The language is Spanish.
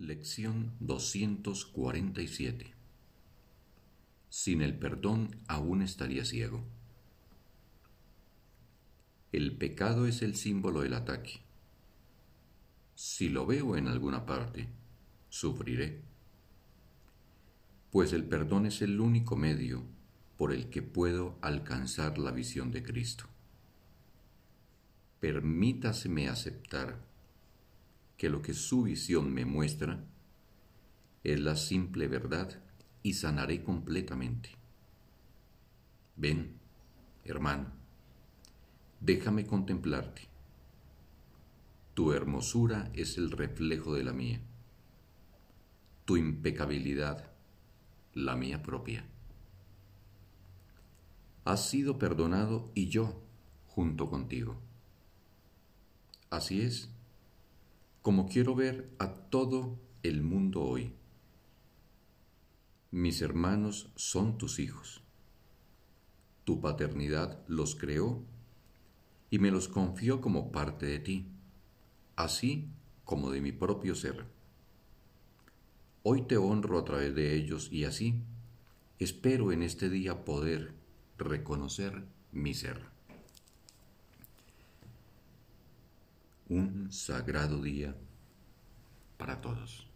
Lección 247 Sin el perdón aún estaría ciego. El pecado es el símbolo del ataque. Si lo veo en alguna parte, sufriré. Pues el perdón es el único medio por el que puedo alcanzar la visión de Cristo. Permítaseme aceptar que lo que su visión me muestra es la simple verdad y sanaré completamente. Ven, hermano, déjame contemplarte. Tu hermosura es el reflejo de la mía, tu impecabilidad, la mía propia. Has sido perdonado y yo junto contigo. Así es como quiero ver a todo el mundo hoy. Mis hermanos son tus hijos. Tu paternidad los creó y me los confió como parte de ti, así como de mi propio ser. Hoy te honro a través de ellos y así espero en este día poder reconocer mi ser. Un sagrado día para todos.